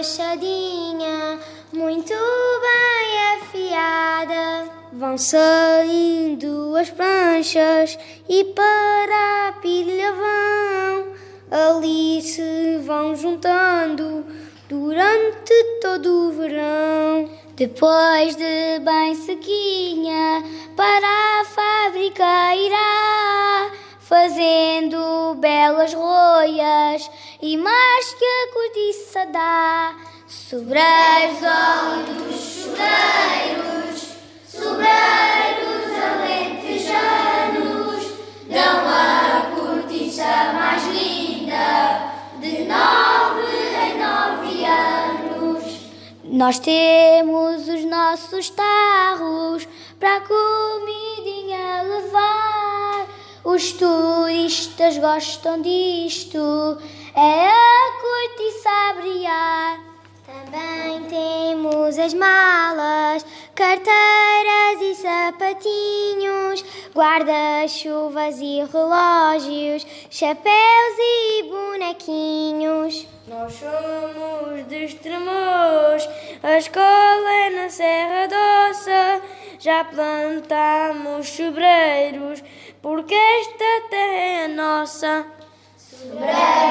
machadinha, muito bem afiada. Vão saindo as pranchas e para a pilha vão. Ali se vão juntando durante todo o verão. Depois de bem sequinha, para a fábrica irá, fazendo belas roias e mais que a cortiça dá. Sobreiros ao dos sobreiros, alentejanos, dão a cortiça mais linda de nove em nove anos. Nós temos os nossos tarros para levar. Os turistas gostam disto, é a cortiça a brilhar. Também temos as malas, carteiras e sapatinhos, guarda-chuvas e relógios, chapéus e bonequinhos. Nós somos de Estremoz, a escola é na Serra Doça. Já plantamos sobreiros, porque esta terra é nossa. Sobreiros.